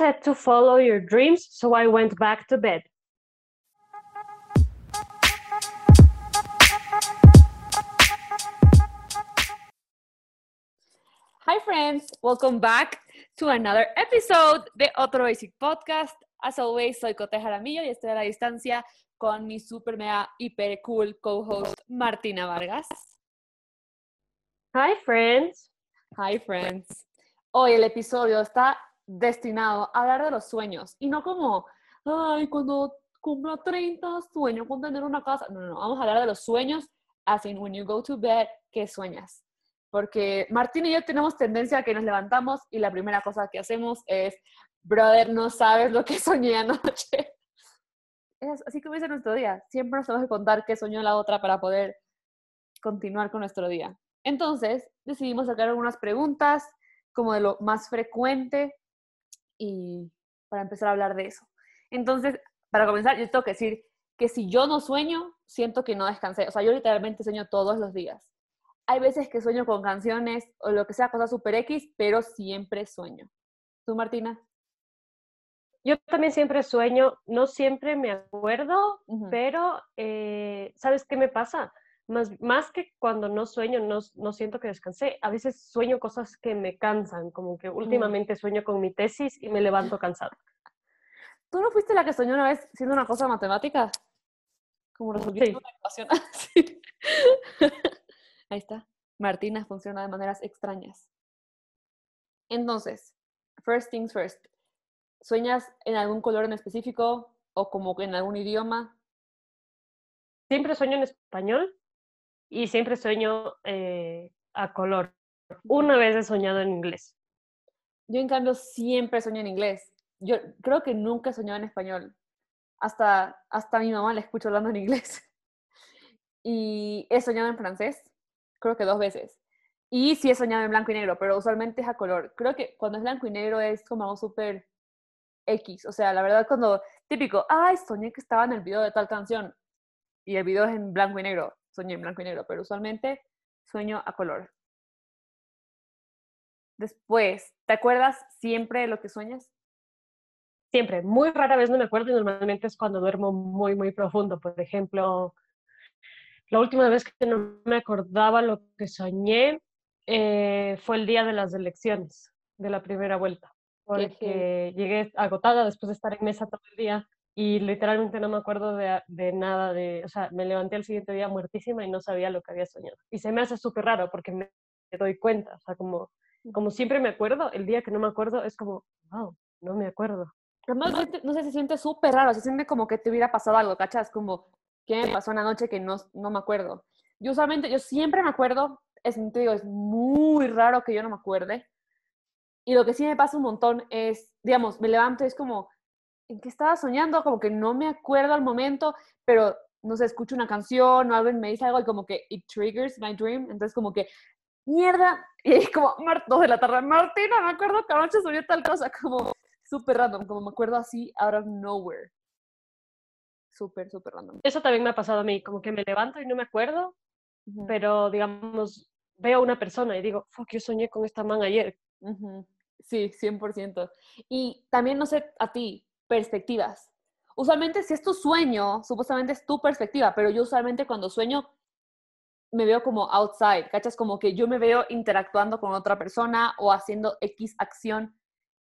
said to follow your dreams, so I went back to bed. Hi, friends. Welcome back to another episode de Otro Basic Podcast. As always, soy Cote Jaramillo y estoy a la distancia con mi super mega hiper cool co-host Martina Vargas. Hi, friends. Hi, friends. Hoy el episodio está destinado a hablar de los sueños y no como, ay, cuando cumpla 30 sueño con tener una casa. No, no, no. Vamos a hablar de los sueños, as in when you go to bed, ¿qué sueñas? Porque Martín y yo tenemos tendencia a que nos levantamos y la primera cosa que hacemos es, brother, no sabes lo que soñé anoche. Es así comienza nuestro día. Siempre nos tenemos que contar qué soñó la otra para poder continuar con nuestro día. Entonces, decidimos sacar algunas preguntas como de lo más frecuente y para empezar a hablar de eso. Entonces, para comenzar, yo tengo que decir que si yo no sueño, siento que no descansé. O sea, yo literalmente sueño todos los días. Hay veces que sueño con canciones o lo que sea, cosas super X, pero siempre sueño. ¿Tú, Martina? Yo también siempre sueño, no siempre me acuerdo, pero eh, ¿sabes qué me pasa? Más, más que cuando no sueño, no, no, siento que descansé. A veces sueño cosas que me cansan, como que últimamente sueño con mi tesis y me levanto cansado. ¿Tú no fuiste la que soñó una vez siendo una cosa matemática? Como resolviendo una ecuación. sí. Ahí está. Martina funciona de maneras extrañas. Entonces, first things first. ¿Sueñas en algún color en específico o como en algún idioma? Siempre sueño en español y siempre sueño eh, a color. Una vez he soñado en inglés. Yo, en cambio, siempre sueño en inglés. Yo creo que nunca he soñado en español. Hasta, hasta mi mamá la escucho hablando en inglés. Y he soñado en francés creo que dos veces. Y sí he soñado en blanco y negro, pero usualmente es a color. Creo que cuando es blanco y negro es como algo súper X. O sea, la verdad cuando, típico, ay, soñé que estaba en el video de tal canción y el video es en blanco y negro, soñé en blanco y negro, pero usualmente sueño a color. Después, ¿te acuerdas siempre de lo que sueñas? Siempre, muy rara vez no me acuerdo y normalmente es cuando duermo muy, muy profundo. Por ejemplo, la última vez que no me acordaba lo que soñé eh, fue el día de las elecciones, de la primera vuelta, porque llegué agotada después de estar en mesa todo el día y literalmente no me acuerdo de, de, nada, de, o sea, me levanté al siguiente día muertísima y no sabía lo que había soñado. Y se me hace súper raro porque me doy cuenta, o sea, como, como siempre me acuerdo, el día que no me acuerdo es como, wow, no me acuerdo. Además, no sé, se siente súper raro, se siente como que te hubiera pasado algo, ¿cachas? Como ¿Qué me pasó una noche que no, no me acuerdo? Yo usualmente, yo siempre me acuerdo, es, te digo, es muy raro que yo no me acuerde. Y lo que sí me pasa un montón es, digamos, me levanto y es como, ¿en qué estaba soñando? Como que no me acuerdo al momento, pero no sé, escucho una canción o alguien me dice algo y como que it triggers my dream. Entonces como que, mierda, y como, dos de la tarde, Martina, me acuerdo que anoche soñé tal cosa, como súper random, como me acuerdo así out of nowhere súper, súper random. Eso también me ha pasado a mí, como que me levanto y no me acuerdo, pero digamos, veo a una persona y digo, fuck, yo soñé con esta man ayer. Sí, 100%. Y también, no sé, a ti, perspectivas. Usualmente, si es tu sueño, supuestamente es tu perspectiva, pero yo usualmente cuando sueño me veo como outside, ¿cachas? Como que yo me veo interactuando con otra persona o haciendo X acción.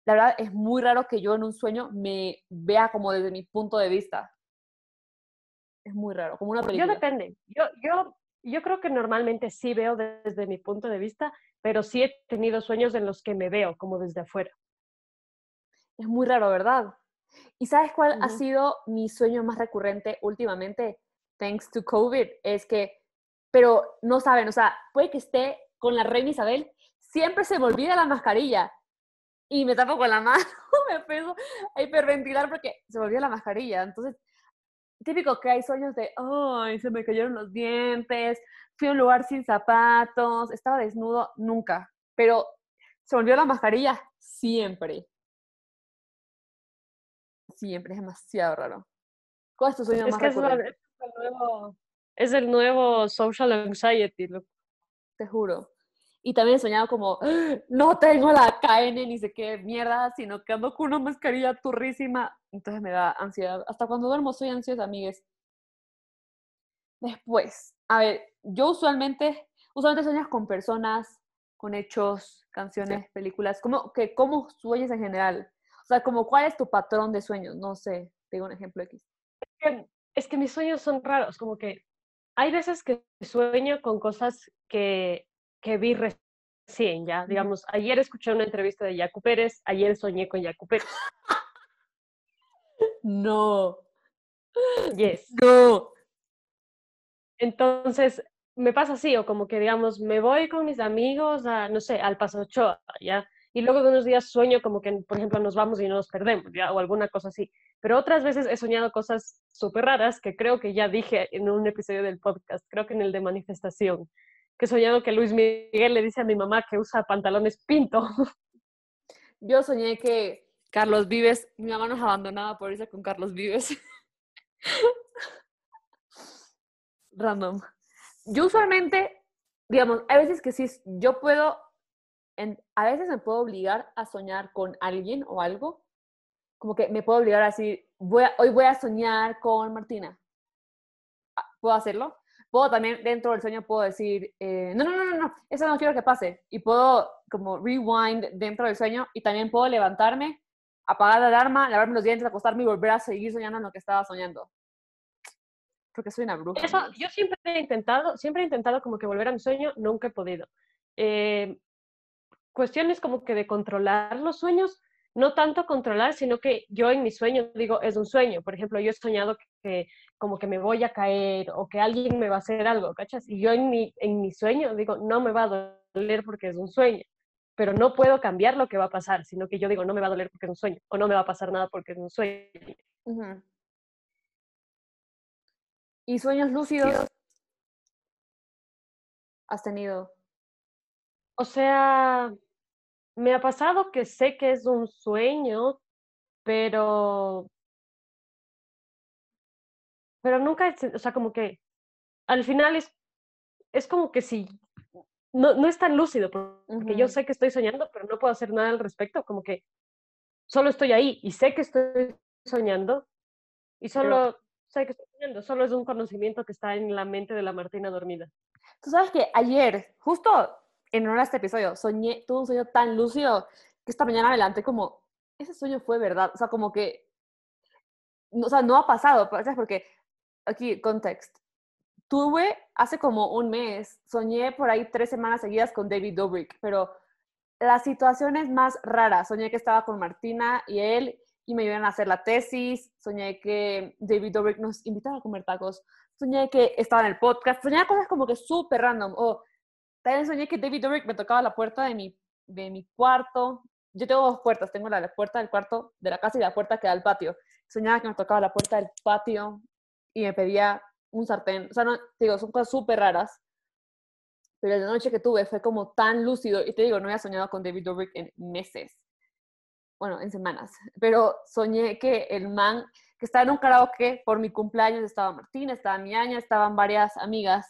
La verdad es muy raro que yo en un sueño me vea como desde mi punto de vista. Es muy raro, como una película. Yo depende. Yo, yo, yo creo que normalmente sí veo desde mi punto de vista, pero sí he tenido sueños en los que me veo como desde afuera. Es muy raro, ¿verdad? ¿Y sabes cuál ha sido mi sueño más recurrente últimamente? Thanks to COVID. Es que, pero no saben, o sea, puede que esté con la reina Isabel, siempre se me olvida la mascarilla y me tapo con la mano, me empiezo a hiperventilar porque se me olvida la mascarilla. Entonces, típico que hay sueños de, ay, se me cayeron los dientes, fui a un lugar sin zapatos, estaba desnudo, nunca. Pero se volvió la mascarilla siempre. Siempre, es demasiado raro. ¿Cuál es más que es, el nuevo, es, el nuevo social anxiety. Te juro. Y también he soñado como, no tengo la KN ni sé qué mierda, sino que ando con una mascarilla turrísima. Entonces me da ansiedad. Hasta cuando duermo soy ansiosa, amigues. Después, a ver, yo usualmente, usualmente sueñas con personas, con hechos, canciones, películas. ¿Cómo, que, ¿Cómo sueñas en general? O sea, como, ¿cuál es tu patrón de sueños? No sé, digo un ejemplo aquí. Es que mis sueños son raros, como que hay veces que sueño con cosas que, que vi recién, ya. Digamos, ayer escuché una entrevista de Yacu Pérez, ayer soñé con Yacu Pérez. No. Yes. No. Entonces, me pasa así, o como que, digamos, me voy con mis amigos a, no sé, al Paso Ochoa, ¿ya? Y luego de unos días sueño como que, por ejemplo, nos vamos y nos perdemos, ¿ya? O alguna cosa así. Pero otras veces he soñado cosas súper raras que creo que ya dije en un episodio del podcast, creo que en el de manifestación, que he soñado que Luis Miguel le dice a mi mamá que usa pantalones pinto. Yo soñé que Carlos Vives, mi mamá nos abandonaba por irse con Carlos Vives. Random. Yo usualmente, digamos, hay veces que sí, yo puedo, a veces me puedo obligar a soñar con alguien o algo, como que me puedo obligar a decir, voy hoy voy a soñar con Martina. Ah, ¿Puedo hacerlo? Puedo también, dentro del sueño, puedo decir, eh, no, no, no, no, no, eso no quiero que pase. Y puedo como rewind dentro del sueño y también puedo levantarme, apagar la alarma, lavarme los dientes, acostarme y volver a seguir soñando en lo que estaba soñando porque soy una bruja. Eso, yo siempre he intentado, siempre he intentado como que volver a mi sueño, nunca he podido. Eh, cuestiones como que de controlar los sueños, no tanto controlar, sino que yo en mi sueño digo, es un sueño. Por ejemplo, yo he soñado que, como que me voy a caer o que alguien me va a hacer algo, ¿cachas? Y yo en mi, en mi sueño digo, no me va a doler porque es un sueño, pero no puedo cambiar lo que va a pasar, sino que yo digo, no me va a doler porque es un sueño, o no me va a pasar nada porque es un sueño. ¿Y sueños lúcidos has tenido? O sea, me ha pasado que sé que es un sueño, pero pero nunca, o sea, como que al final es, es como que si, no, no es tan lúcido, porque yo sé que estoy soñando, pero no puedo hacer nada al respecto, como que solo estoy ahí y sé que estoy soñando y solo sé que estoy soñando, solo es un conocimiento que está en la mente de la Martina dormida. Tú sabes que ayer, justo en honor a este episodio, soñé, tuve un sueño tan lúcido que esta mañana adelante como, ese sueño fue verdad, o sea, como que, o sea, no ha pasado, ¿sabes? Porque, aquí, context, tuve hace como un mes, soñé por ahí tres semanas seguidas con David Dobrik, pero las situaciones más raras, soñé que estaba con Martina y él y me iban a hacer la tesis, soñé que David Dobrik nos invitaba a comer tacos, soñé que estaba en el podcast, soñé cosas como que súper random, o también soñé que David Dobrik me tocaba la puerta de mi, de mi cuarto, yo tengo dos puertas, tengo la, puerta del cuarto de la casa y la puerta que da al patio, soñaba que me tocaba la puerta del patio y me pedía un sartén, o sea, no, digo, son cosas súper raras, pero la noche que tuve fue como tan lúcido, y te digo, no había soñado con David Dobrik en meses. Bueno, en semanas, pero soñé que el man, que estaba en un karaoke por mi cumpleaños, estaba Martina, estaba mi aña, estaban varias amigas,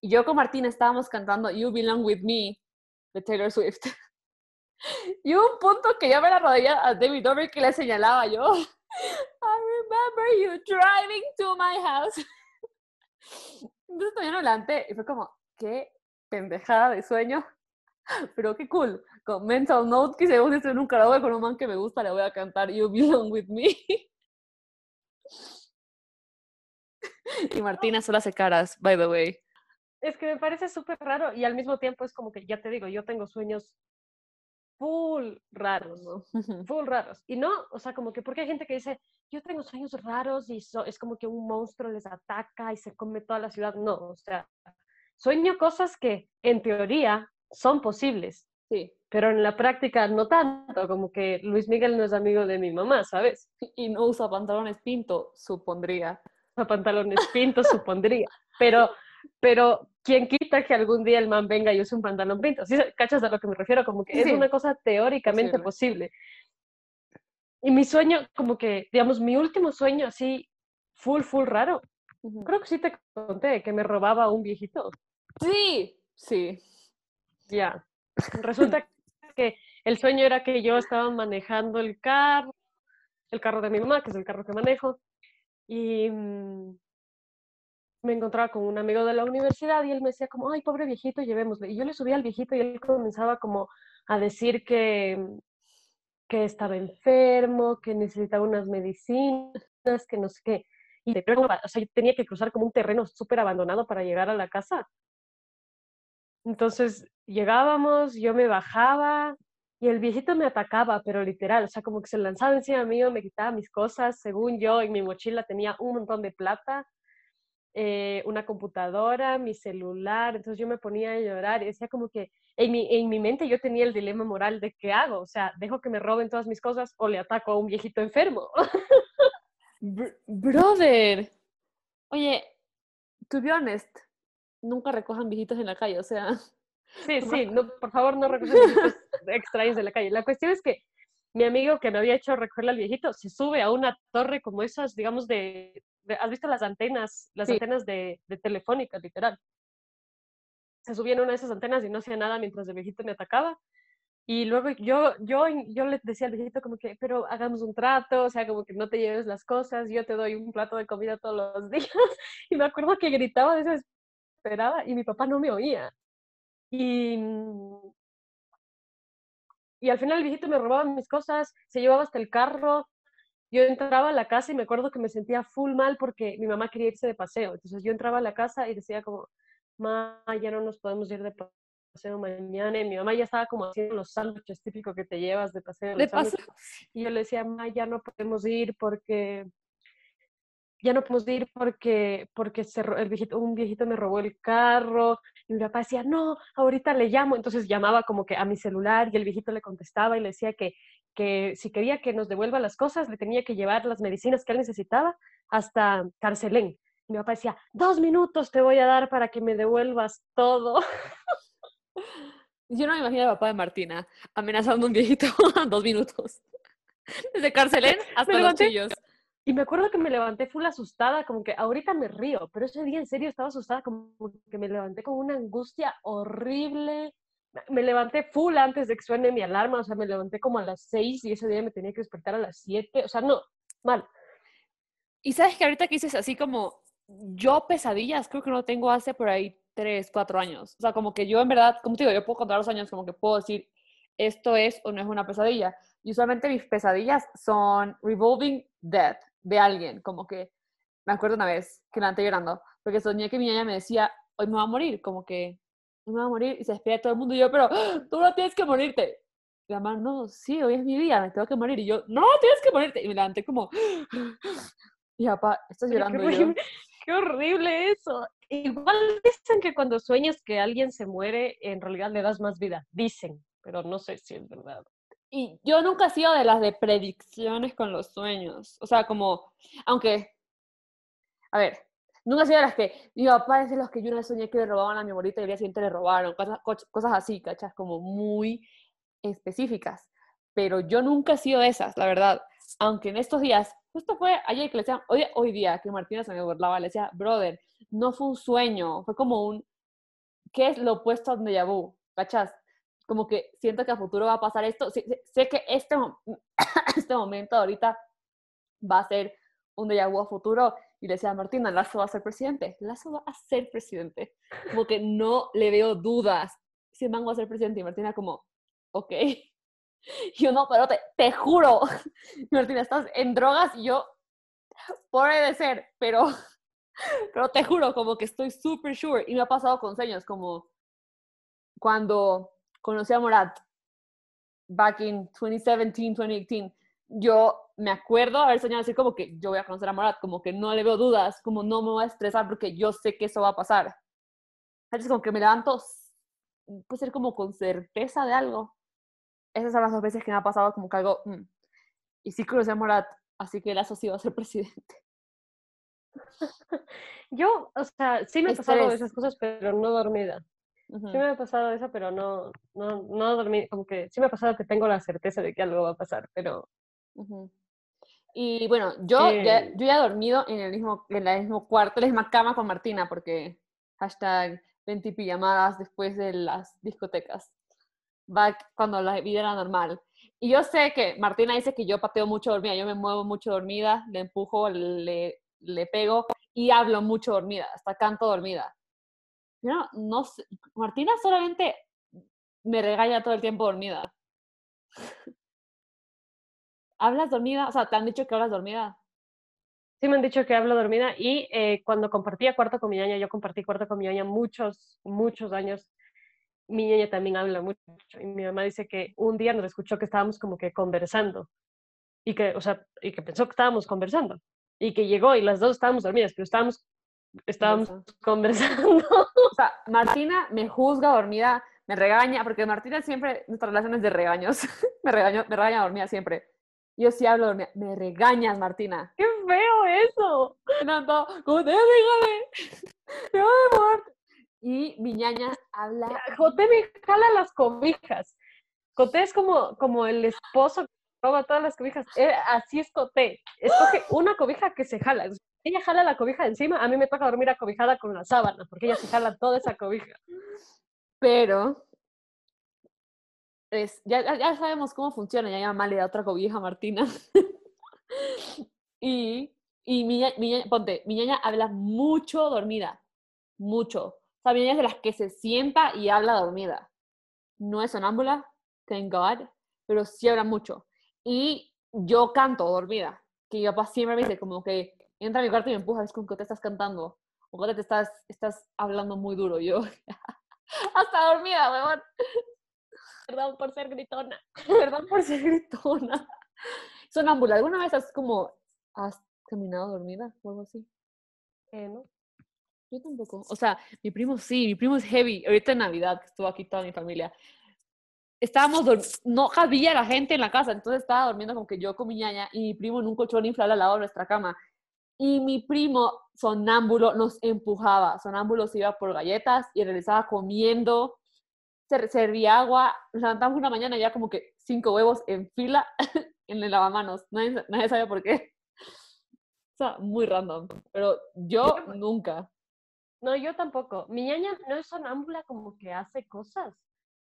y yo con Martina estábamos cantando You Belong With Me de Taylor Swift. y un punto que yo me la rodilla a David Dobrik que le señalaba yo, I remember you driving to my house. Entonces también adelante y fue como, qué pendejada de sueño, pero qué cool con mental note que según estoy en un karaoke con un man que me gusta, le voy a cantar You Belong With Me. y Martina solo hace caras, by the way. Es que me parece súper raro y al mismo tiempo es como que, ya te digo, yo tengo sueños full raros, ¿no? full raros. Y no, o sea, como que porque hay gente que dice, yo tengo sueños raros y es como que un monstruo les ataca y se come toda la ciudad. No, o sea, sueño cosas que en teoría son posibles. Sí pero en la práctica no tanto, como que Luis Miguel no es amigo de mi mamá, ¿sabes? Y no usa pantalones pinto, supondría. Usa pantalones pinto, supondría. Pero, pero, ¿quién quita que algún día el man venga y use un pantalón pinto? ¿Sí cachas a lo que me refiero? Como que es una cosa teóricamente posible. Y mi sueño, como que, digamos, mi último sueño así, full, full raro. Creo que sí te conté que me robaba un viejito. Sí, sí. Ya. Resulta que el sueño era que yo estaba manejando el carro, el carro de mi mamá, que es el carro que manejo, y mm, me encontraba con un amigo de la universidad y él me decía como, ay, pobre viejito, llevémosle. Y yo le subía al viejito y él comenzaba como a decir que, que estaba enfermo, que necesitaba unas medicinas, que no sé qué. Y de o sea, yo tenía que cruzar como un terreno súper abandonado para llegar a la casa. Entonces llegábamos, yo me bajaba y el viejito me atacaba, pero literal, o sea, como que se lanzaba encima mío, me quitaba mis cosas, según yo, en mi mochila tenía un montón de plata, eh, una computadora, mi celular, entonces yo me ponía a llorar y decía como que en mi, en mi mente yo tenía el dilema moral de qué hago, o sea, dejo que me roben todas mis cosas o le ataco a un viejito enfermo. brother, oye, to be honest, nunca recojan viejitos en la calle, o sea. Sí, sí, no, por favor no recojan viejitos extraños de la calle. La cuestión es que mi amigo que me había hecho recoger al viejito se sube a una torre como esas, digamos, de, ¿has visto las antenas, las antenas de, de, telefónica, literal? Se subía en una de esas antenas y no hacía nada mientras el viejito me atacaba. Y luego yo, yo, yo le decía al viejito como que, pero hagamos un trato, o sea, como que no te lleves las cosas, yo te doy un plato de comida todos los días. Y me acuerdo que gritaba desesperada y mi papá no me oía. Y, mm, y al final el viejito me robaba mis cosas, se llevaba hasta el carro. Yo entraba a la casa y me acuerdo que me sentía full mal porque mi mamá quería irse de paseo. Entonces yo entraba a la casa y decía como, ma, ya no nos podemos ir de paseo mañana. Y mi mamá ya estaba como haciendo los sándwiches típicos que te llevas de paseo. De paseo. Y yo le decía, ma, ya no podemos ir porque ya no podemos ir porque, porque se, el viejito, un viejito me robó el carro y mi papá decía, no, ahorita le llamo. Entonces llamaba como que a mi celular y el viejito le contestaba y le decía que, que si quería que nos devuelva las cosas, le tenía que llevar las medicinas que él necesitaba hasta Carcelén. Mi papá decía, dos minutos te voy a dar para que me devuelvas todo. Yo no me imagino al papá de Martina amenazando a un viejito dos minutos. Desde Carcelén hasta los chillos. Y me acuerdo que me levanté full asustada, como que ahorita me río, pero ese día en serio estaba asustada, como que me levanté con una angustia horrible. Me levanté full antes de que suene mi alarma, o sea, me levanté como a las seis y ese día me tenía que despertar a las siete, o sea, no, mal. Y sabes que ahorita que dices así como, yo pesadillas, creo que no tengo hace por ahí tres, cuatro años. O sea, como que yo en verdad, como te digo, yo puedo contar los años, como que puedo decir, esto es o no es una pesadilla. Y usualmente mis pesadillas son revolving death de alguien, como que me acuerdo una vez que la anté llorando, porque soñé que mi niña me decía, hoy me va a morir, como que me va a morir, y se despide todo el mundo, y yo, pero tú no tienes que morirte. Y la mamá, no, sí, hoy es mi día, me tengo que morir, y yo, no, tienes que morirte, y me levanté como, y papá, estás llorando. Qué horrible, qué horrible eso. Igual dicen que cuando sueñas que alguien se muere, en realidad le das más vida, dicen, pero no sé si es verdad. Y yo nunca he sido de las de predicciones con los sueños. O sea, como, aunque, a ver, nunca sido las que, mi papá de los que yo no soñé que le robaban a mi abuelita y el día siguiente le robaron, cosas, cosas así, ¿cachas? Como muy específicas. Pero yo nunca he sido de esas, la verdad. Aunque en estos días, justo fue ayer que le decía, hoy, hoy día, que Martina se me burlaba, le decía, brother, no fue un sueño, fue como un, ¿qué es lo opuesto a un déjà vu? ¿Cachas? como que siento que a futuro va a pasar esto. Sé, que este, este momento ahorita va a ser un déjà vu a futuro. Y le decía Martina, Lazo va a ser presidente. Lazo va a ser presidente. Como que no le veo dudas. Si el man va a ser presidente. Y Martina como, ok. Y yo no, pero te, te juro. Martina, estás en drogas y yo, puede ser, pero, pero te juro, como que estoy super sure. Y me ha pasado con sueños, como cuando conocí a Morat back in 2017, 2018, yo me acuerdo haber soñado así como que yo voy a conocer a Morat, como que no le veo dudas, como no me voy a estresar porque yo sé que eso va a pasar. Entonces como que me levanto, puede ser como con certeza de algo. Esas son las dos veces que me ha pasado como que algo, mm. y sí conocí a Morat, así que él asoció a ser presidente. Yo, o sea, sí me ha pasado esas cosas, pero no dormida. Sí me ha pasado eso, pero no, no, no dormí, como que sí me ha pasado que tengo la certeza de que algo va a pasar, pero... Y bueno, yo, ya, yo ya he dormido en el mismo, en el mismo cuarto, en la misma cama con Martina, porque hashtag 20 pijamadas después de las discotecas. Back cuando la vida era normal. Y yo sé que Martina dice que yo pateo mucho dormida, yo me muevo mucho dormida, le empujo, le, le pego y hablo mucho dormida, hasta canto dormida. No, no sé. Martina solamente me regaña todo el tiempo dormida. ¿Hablas dormida? O sea, ¿te han dicho que hablas dormida? Sí, me han dicho que hablo dormida y eh, cuando compartía cuarto con mi ñaña, yo compartí cuarto con mi ñaña muchos, muchos años. Mi ñaña también habla mucho y mi mamá dice que un día nos escuchó que estábamos como que conversando y que, o sea, y que pensó que estábamos conversando y que llegó y las dos estábamos dormidas, pero estábamos, estábamos conversando. O sea, Martina me juzga dormida, me regaña, porque Martina siempre, nuestra relación es de regaños, me, regaño, me regaña dormida siempre. Yo sí hablo me regañas, Martina. ¡Qué feo eso! No, como te déjame, te voy a. Y mi ñaña habla... Joté me jala las cobijas. Coté es como, como el esposo roba todas las cobijas. Eh, así es Coté. Escoge una cobija que se jala. Ella jala la cobija encima, a mí me toca dormir acobijada con la sábana, porque ella se jala toda esa cobija. Pero es, ya, ya sabemos cómo funciona, ya mamá le da otra cobija a Martina. y y mi, mi, ponte, mi ñaña habla mucho dormida, mucho. O sea, mi es de las que se sienta y habla dormida. No es sonámbula, thank God, pero sí habla mucho. Y yo canto dormida, que mi papá siempre me dice como que entra a mi cuarto y me empuja, es como que te estás cantando, o que te estás, estás hablando muy duro. Yo, hasta dormida, weón. Perdón por ser gritona. Perdón por ser gritona. Sonámbula, ¿alguna vez has como, has caminado dormida o algo así? Eh, no. Yo tampoco. O sea, mi primo sí, mi primo es heavy. Ahorita en Navidad, que estuvo aquí toda mi familia, estábamos, no había la gente en la casa, entonces estaba durmiendo como que yo con mi ñaña y mi primo en un colchón inflable al lado de nuestra cama. Y mi primo, sonámbulo, nos empujaba. Sonámbulo se iba por galletas y regresaba comiendo. Se servía agua. Nos levantamos una mañana y ya como que cinco huevos en fila en el lavamanos. Nadie, nadie sabe por qué. O sea, muy random. Pero yo nunca. No, yo tampoco. Mi ñaña no es sonámbula como que hace cosas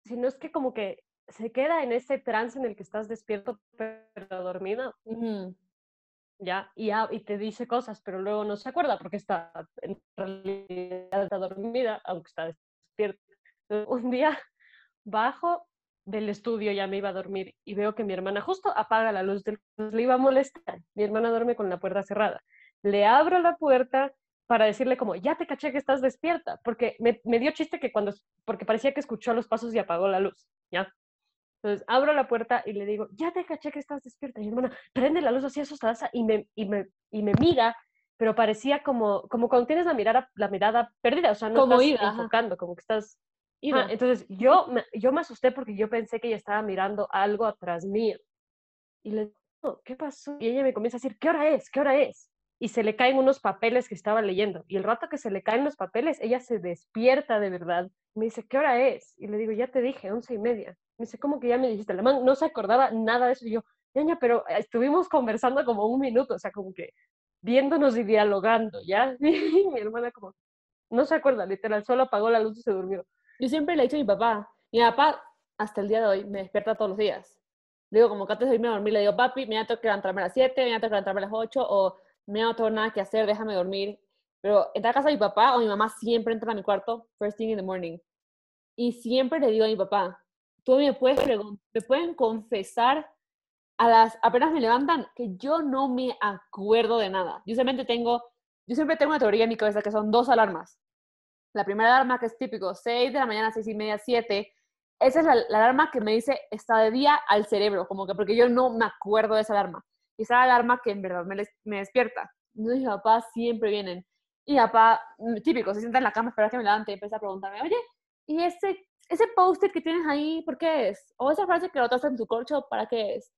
sino es que como que se queda en ese trance en el que estás despierto pero dormido. Ya, y, y te dice cosas, pero luego no se acuerda porque está en realidad está dormida, aunque está despierta. Un día bajo del estudio, ya me iba a dormir y veo que mi hermana justo apaga la luz del le iba a molestar. Mi hermana duerme con la puerta cerrada. Le abro la puerta para decirle como, ya te caché que estás despierta, porque me, me, dio chiste que cuando, porque parecía que escuchó los pasos y apagó la luz, ¿ya? Entonces abro la puerta y le digo, ya te caché que estás despierta. Y mi hermana prende la luz así asustada y me, y me, y me mira, pero parecía como, como cuando tienes la mirada, la mirada perdida, o sea, no como estás enfocando, como que estás... entonces yo me, yo me asusté porque yo pensé que ella estaba mirando algo atrás mío. Y le digo, ¿qué pasó? Y ella me comienza a decir, ¿qué hora es? ¿Qué hora es? y se le caen unos papeles que estaba leyendo. Y el rato que se le caen los papeles, ella se despierta de verdad. Me dice, ¿qué hora es? Y le digo, ya te dije, once y media. Me dice, ¿cómo que ya me dijiste? La no se acordaba nada de eso. Y yo, ñaña, pero eh, estuvimos conversando como un minuto, o sea, como que viéndonos y dialogando, ¿ya? Y mi hermana como, no se acuerda, literal, solo apagó la luz y se durmió. Yo siempre le he dicho a mi papá, mi papá hasta el día de hoy me despierta todos los días. Le digo, como que antes de irme a dormir, le digo, papi, me tengo que levantarme a las 7, me tengo que levantarme a las 8, o me no tengo nada que hacer, déjame dormir. Pero en la casa de mi papá o mi mamá siempre entra a mi cuarto first thing in the morning. Y siempre le digo a mi papá, tú me puedes me pueden confesar a las apenas me levantan que yo no me acuerdo de nada. Yo simplemente tengo yo siempre tengo una teoría en mi cabeza que son dos alarmas. La primera alarma que es típico, 6 de la mañana, 6 y media, 7. Esa es la, la, alarma que me dice está de día al cerebro, como que porque yo no me acuerdo de esa alarma y esa alarma que en verdad me, despierta. Entonces mi papá siempre vienen. Y papá, mm, típico, se sienta en la cama, espera que me levante y empieza a preguntarme, oye, ¿y ese, ese post-it que tienes ahí, por qué es? O esa frase que lo en tu corcho, ¿para qué es?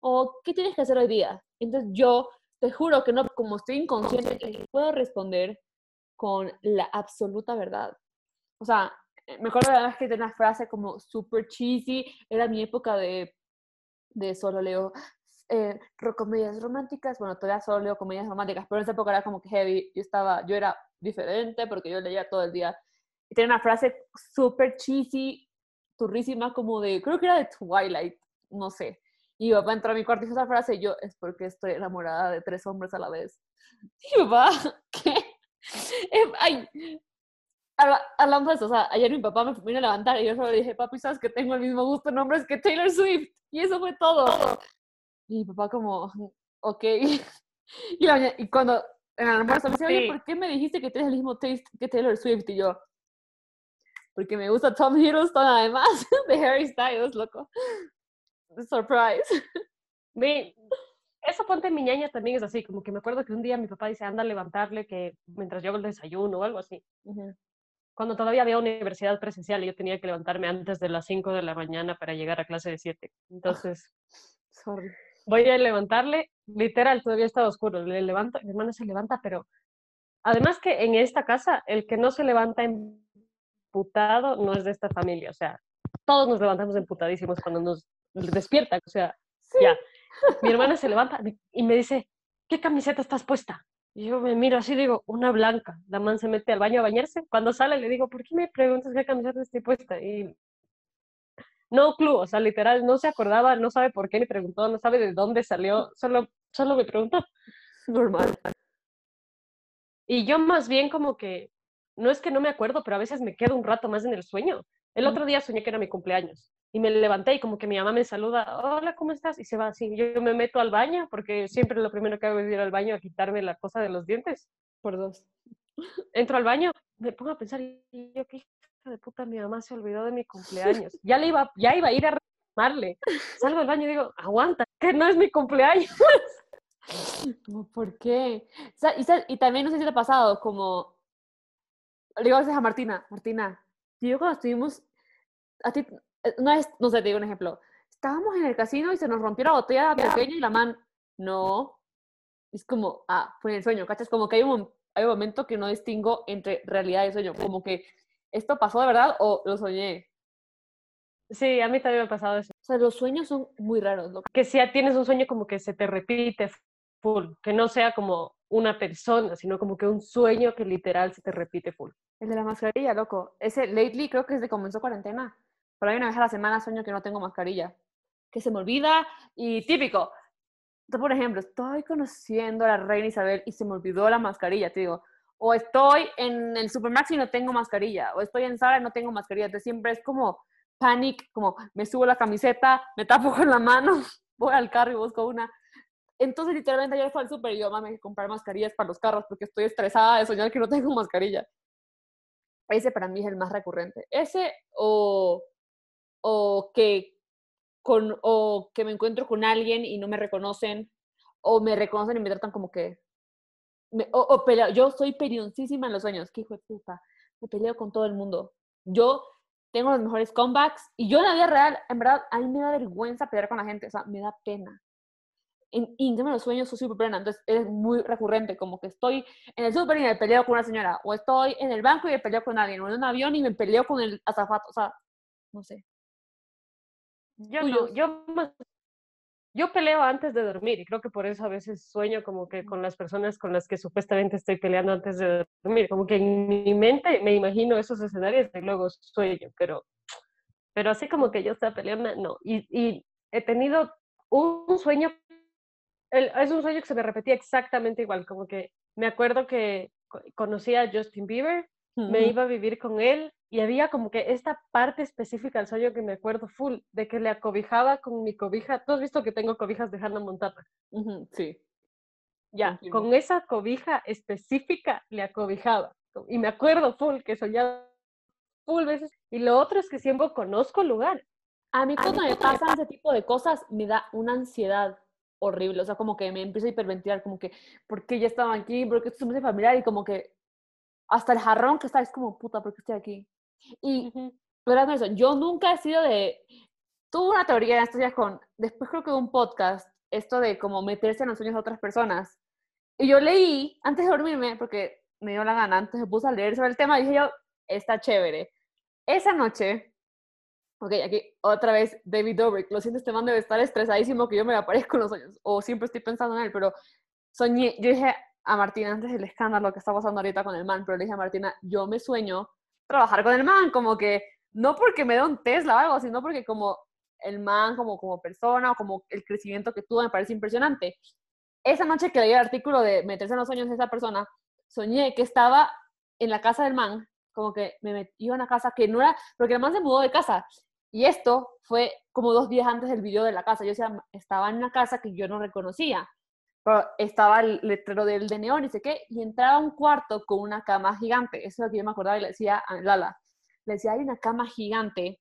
O ¿qué tienes que hacer hoy día? Entonces yo te juro que no, como estoy inconsciente, puedo responder con la absoluta verdad. O sea, eh, mejor la vez que tenía una frase como super cheesy, era mi época de, de solo leo eh, comedias románticas, bueno, todavía solo leo comedias románticas, pero en esa época era como que heavy, yo estaba, yo era diferente porque yo leía todo el día. y tiene una frase súper cheesy, turrísima, como de, creo que era de Twilight, no sé. Y mi papá entró a mi cuarto y dijo esa frase y yo, es porque estoy enamorada de tres hombres a la vez. Y mi papá, ¿qué? Eh, ay, hablamos de eso, o sea, ayer mi papá me vino a levantar y yo solo le dije, papi, ¿sabes que tengo el mismo gusto en nombres que Taylor Swift? Y eso fue todo. Y mi papá como, ok. Y, y cuando en el almuerzo me dice, oye, ¿por qué me dijiste que tienes el mismo taste que Taylor Swift? Y yo, porque me gusta Tom Hiddleston además de Harry Styles, loco. Surprise. Me, eso ponte mi ñaña también es así, como que me acuerdo que un día mi papá dice, anda a levantarle que mientras yo hago el desayuno o algo así. Cuando todavía había universidad presencial y yo tenía que levantarme antes de las 5 de la mañana para llegar a clase de 7. Entonces, sorry. voy a levantarle, literal, todavía estaba oscuro, le levanto, mi hermano se levanta, pero además que en esta casa, el que no se levanta emputado no es de esta familia, o sea, todos nos levantamos emputadísimos cuando nos despiertan, o sea, ya. Mi hermana se levanta y me dice, ¿qué camiseta estás puesta? Y yo me miro así, digo, una blanca. La man se mete al baño a bañarse. Cuando sale le digo, ¿por qué me preguntas qué camiseta estoy puesta? Y no club, o sea, literal, no se acordaba, no sabe por qué me preguntó, no sabe de dónde salió, solo, solo me preguntó. Normal. Y yo más bien como que, no es que no me acuerdo, pero a veces me quedo un rato más en el sueño. El otro día soñé que era mi cumpleaños y me levanté y como que mi mamá me saluda, hola, ¿cómo estás? Y se va así. Yo me meto al baño porque siempre lo primero que hago es ir al baño a quitarme la cosa de los dientes. Por dos. Entro al baño, me pongo a pensar, y yo qué hija de puta, mi mamá se olvidó de mi cumpleaños. Ya le iba, ya iba a ir a reclamarle. Salgo del baño y digo, aguanta, que no es mi cumpleaños. ¿Por qué? y, y, también no sé si te ha pasado, como, le digo a veces a Martina, Martina, yo cuando estuvimos, a ti, no es, no sé, te digo un ejemplo, estábamos en el casino y se nos rompió la botella pequeña y la man, no, es como, ah, fue en el sueño, ¿cachas? Como que hay un, hay un momento que no distingo entre realidad y sueño, como que esto pasó de verdad o lo soñé. Sí, a mí también me ha pasado eso. O sea, los sueños son muy raros. Que si tienes un sueño como que se te repite full, que no sea como una persona, sino como que un sueño que literal se te repite full. El de la mascarilla, loco. Ese lately creo que desde comenzó cuarentena. Pero hay una vez a la semana sueño que no tengo mascarilla. Que se me olvida y típico. Por ejemplo, estoy conociendo a la reina Isabel y se me olvidó la mascarilla, te digo. O estoy en el supermax y no tengo mascarilla. O estoy en Zara y no tengo mascarilla. Entonces siempre es como panic, como me subo la camiseta, me tapo con la mano, voy al carro y busco una. Entonces, literalmente, ayer fue al súper y yo, mami, comprar mascarillas para los carros porque estoy estresada de soñar que no tengo mascarilla. Ese para mí es el más recurrente. Ese o, o, que, con, o que me encuentro con alguien y no me reconocen, o me reconocen y me tratan como que... o, o peleo. Yo soy perioncísima en los sueños. Qué hijo de puta. Me peleo con todo el mundo. Yo tengo los mejores comebacks y yo en la vida real, en verdad, a mí me da vergüenza pelear con la gente. O sea, me da pena en, y en los sueños soy súper plena, entonces es muy recurrente, como que estoy en el súper y me peleo con una señora, o estoy en el banco y me peleo con alguien, o en un avión y me peleo con el azafato, o sea, no sé. Yo no, yo yo peleo antes de dormir y creo que por eso a veces sueño como que con las personas con las que supuestamente estoy peleando antes de dormir, como que en mi mente me imagino esos escenarios y luego sueño, pero, pero así como que yo estaba peleando, no. Y, y he tenido un sueño es un sueño que se me repetía exactamente igual, como que me acuerdo que conocí a Justin Bieber, me iba a vivir con él y había como que esta parte específica del sueño que me acuerdo full, de que le acobijaba con mi cobija. Tú has visto que tengo cobijas de Hannah Montana. sí. Ya, con esa cobija específica le acobijaba. Y me acuerdo full que soñaba full veces. Y lo otro es que siempre conozco el lugar. A mí cuando me pasan ese tipo de cosas me da una ansiedad horrible, o sea, como que me empiezo a hiperventilar, como que, ¿por qué ya estaba aquí? ¿Por qué esto es muy familiar? Y como que hasta el jarrón que está es como, puta, ¿por qué estoy aquí? Y, uh eso, yo nunca he sido de, tuve una teoría en estos días con, después creo que de un podcast, esto de como meterse en los sueños de otras personas. Y yo leí, antes de dormirme, porque me dio la gana, antes me puse a leer sobre el tema, y dije yo, está chévere. Esa noche Ok, aquí otra vez David Dobrik. Lo siento, este man debe estar estresadísimo que yo me aparezco en los sueños. O siempre estoy pensando en él, pero soñé. Yo dije a Martina antes del escándalo que está pasando ahorita con el man, pero le dije a Martina, yo me sueño trabajar con el man, como que no porque me dé un Tesla o algo, sino porque como el man como, como persona o como el crecimiento que tuvo me parece impresionante. Esa noche que leí el artículo de meterse en los sueños de esa persona, soñé que estaba en la casa del man, como que me metí a una casa que no era, porque el man se mudó de casa. Y esto fue como dos días antes del video de la casa. Yo estaba en una casa que yo no reconocía, estaba el letrero del de neón y sé qué, y entraba a un cuarto con una cama gigante. Eso es lo que yo me acordaba y le decía a Lala. Le decía, hay una cama gigante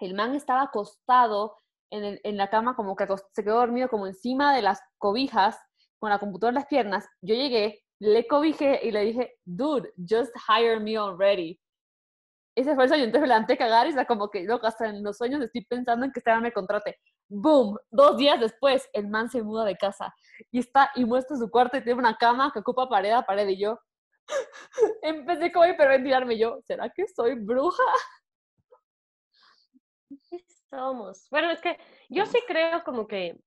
el man estaba acostado en, en la cama, como que se quedó dormido como encima de las cobijas, con la computadora en las piernas. Yo llegué, le cobijé y le dije, dude, just hire me already. Ese fue el sueño, entonces me levanté a cagar y está como que, loco, hasta en los sueños estoy pensando en que este me contrate. Boom, dos días después, el man se muda de casa y está y muestra su cuarto y tiene una cama que ocupa pared a pared y yo empecé como a hiperventilarme yo, ¿será que soy bruja? somos. Bueno, es que yo sí creo como que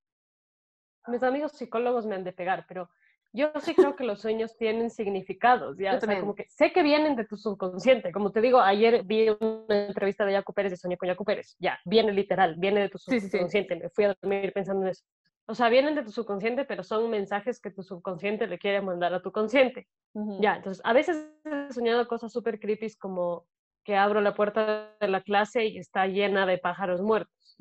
mis amigos psicólogos me han de pegar, pero yo sí creo que los sueños tienen significados, ya, o sea, como que sé que vienen de tu subconsciente, como te digo, ayer vi una entrevista de Yacu Pérez y soñé con Yacu Pérez, ya, viene literal, viene de tu subconsciente, me fui a dormir pensando en eso. O sea, vienen de tu subconsciente, pero son mensajes que tu subconsciente le quiere mandar a tu consciente. Ya, entonces, a veces he soñado cosas súper creepy como que abro la puerta de la clase y está llena de pájaros muertos.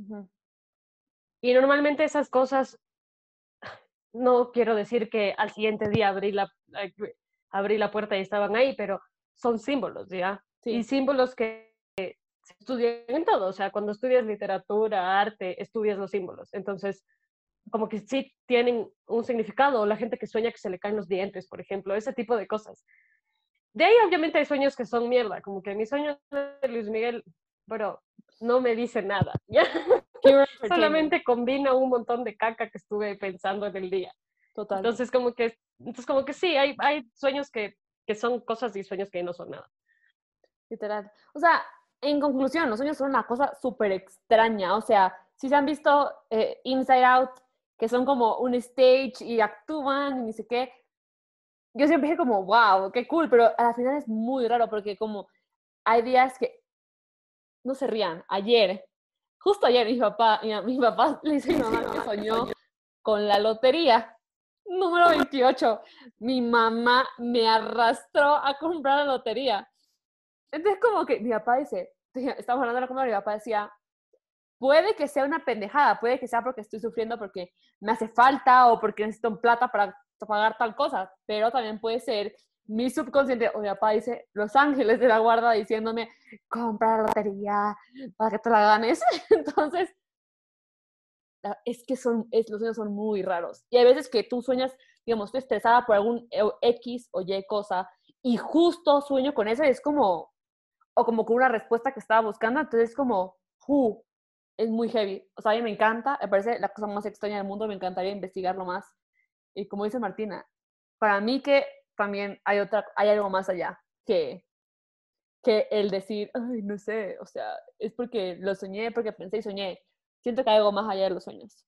Y normalmente esas cosas, no quiero decir que al siguiente día abrí la, abrí la puerta y estaban ahí, pero son símbolos, ¿ya? Y símbolos que se estudian en todo, o sea, cuando estudias literatura, arte, estudias los símbolos. Entonces, como que sí tienen un significado, la gente que sueña que se le caen los dientes, por ejemplo, ese tipo de cosas. De ahí obviamente hay sueños que son mierda, como que mi sueño de Luis Miguel, pero no me dice nada, ¿ya? Solamente combina un montón de caca que estuve pensando en el día. Total. Entonces como que, entonces como que sí, hay, hay sueños que, que son cosas y sueños que no son nada. Literal. O sea, en conclusión, los sueños son una cosa súper extraña. O sea, si se han visto eh, Inside Out, que son como un stage y actúan y ni sé qué, yo siempre dije como, wow, qué cool, pero al final es muy raro porque como hay días que no se rían. Ayer, justo ayer mi papá, mi, papá le dice a mi mamá que soñó con la lotería número 28. Mi mamá me arrastró a comprar la lotería. Entonces como que mi papá dice, estamos hablando de la compra, mi papá decía, puede que sea una pendejada, puede que sea porque estoy sufriendo porque me hace falta o porque necesito plata para pagar tal cosa, pero también puede ser mi subconsciente, o mi papá dice, Los Ángeles de la Guarda diciéndome, compra la lotería para que te la ganes. Entonces, es que son, es, los sueños son muy raros. Y hay veces que tú sueñas, digamos, estoy estresada por algún e, X o Y cosa, y justo sueño con eso, y es como, o como con una respuesta que estaba buscando, entonces es como, es muy heavy. O sea, a mí me encanta, me parece la cosa más extraña del mundo, me encantaría investigarlo más y como dice Martina, para mí que también hay, otra, hay algo más allá que, que el decir, ay, no sé, o sea, es porque lo soñé, porque pensé y soñé. Siento que hay algo más allá de los sueños.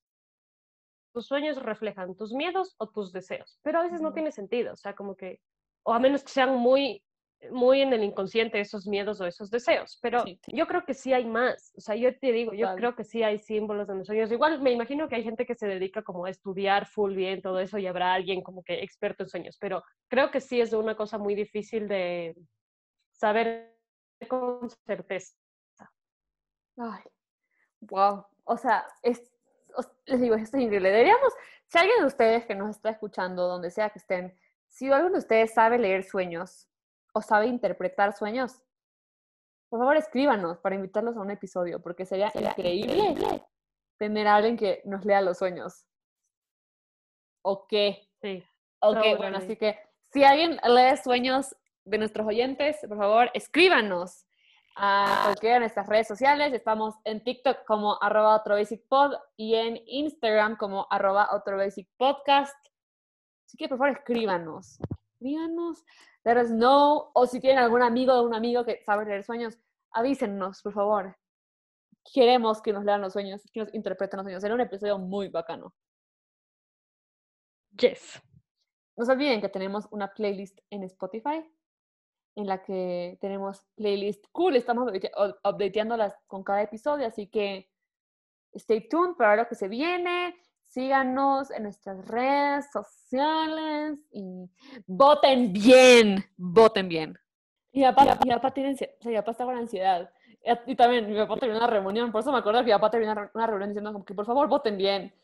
Tus sueños reflejan tus miedos o tus deseos, pero a veces no tiene sentido, o sea, como que, o a menos que sean muy muy en el inconsciente esos miedos o esos deseos, pero yo creo que sí hay más, o sea, yo te digo, yo creo que sí hay símbolos en los sueños, igual me imagino que hay gente que se dedica como a estudiar full bien todo eso y habrá alguien como que experto en sueños, pero creo que sí es una cosa muy difícil de saber con certeza. Ay, wow, o sea, es, les digo, esto es increíble, deberíamos, si alguien de ustedes que nos está escuchando, donde sea que estén, si alguno de ustedes sabe leer sueños, o sabe interpretar sueños, por favor escríbanos para invitarlos a un episodio, porque sería, increíble, tener a alguien que nos lea los sueños. ¿O qué? Sí. Ok, bueno, así que si alguien lee sueños de nuestros oyentes, por favor, escríbanos a cualquiera de nuestras redes sociales. Estamos en TikTok como arroba otro basic pod y en Instagram como arroba otro basic podcast. Así que por favor escríbanos. Escríbanos let us know. O si tienen algún amigo o un amigo que sabe leer sueños, avísennos, por favor. Queremos que nos lean los sueños, que nos interpreten los sueños. Será un episodio muy bacano. Yes. No se olviden que tenemos una playlist en Spotify en la que tenemos playlist cool, estamos updateándolas con cada episodio, así que stay tuned para lo que se viene, síganos en nuestras redes sociales y voten bien, voten bien. Y papá, mi papá tiene, sea, está con ansiedad. Y también mi papá terminó una reunión, por eso me acuerdo que mi papá terminó una reunión diciendo como que por favor voten bien,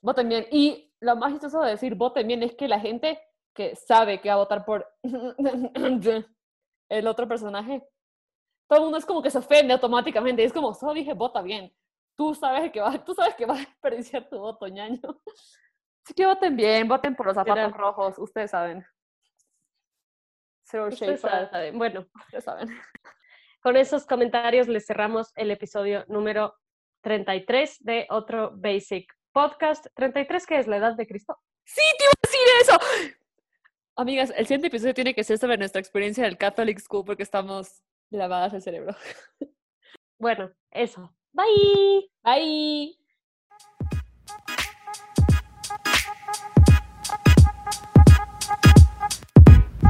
voten bien. Y lo más chistoso de decir voten bien es que la gente que sabe que va a votar por el otro personaje, todo el mundo es como que se ofende automáticamente. es como, solo dije vota bien. Tú sabes que vas, tú sabes que vas a desperdiciar tu voto, ñaño. Así que voten bien, voten por los zapatos rojos, ustedes saben. Zero shade Bueno, ustedes saben. Con esos comentarios les cerramos el episodio número 33 de otro Basic Podcast. ¿33 qué es la edad de Cristo? Sí, te iba a decir eso. Amigas, el siguiente episodio tiene que ser sobre nuestra experiencia del Catholic School porque estamos lavadas el cerebro. Bueno, eso. Bye. Bye.